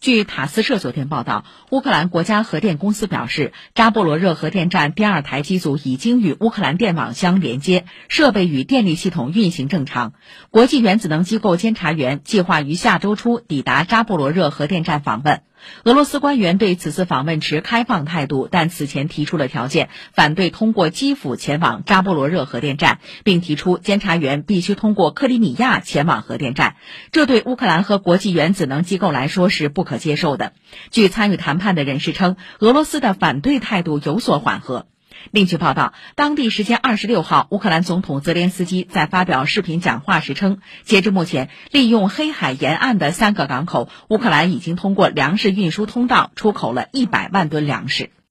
据塔斯社昨天报道，乌克兰国家核电公司表示，扎波罗热核电站第二台机组已经与乌克兰电网相连接，设备与电力系统运行正常。国际原子能机构监察员计划于下周初抵达扎波罗热核电站访问。俄罗斯官员对此次访问持开放态度，但此前提出了条件，反对通过基辅前往扎波罗热核电站，并提出监察员必须通过克里米亚前往核电站。这对乌克兰和国际原子能机构来说是不可接受的。据参与谈判的人士称，俄罗斯的反对态度有所缓和。另据报道，当地时间二十六号，乌克兰总统泽连斯基在发表视频讲话时称，截至目前，利用黑海沿岸的三个港口，乌克兰已经通过粮食运输通道出口了一百万吨粮食。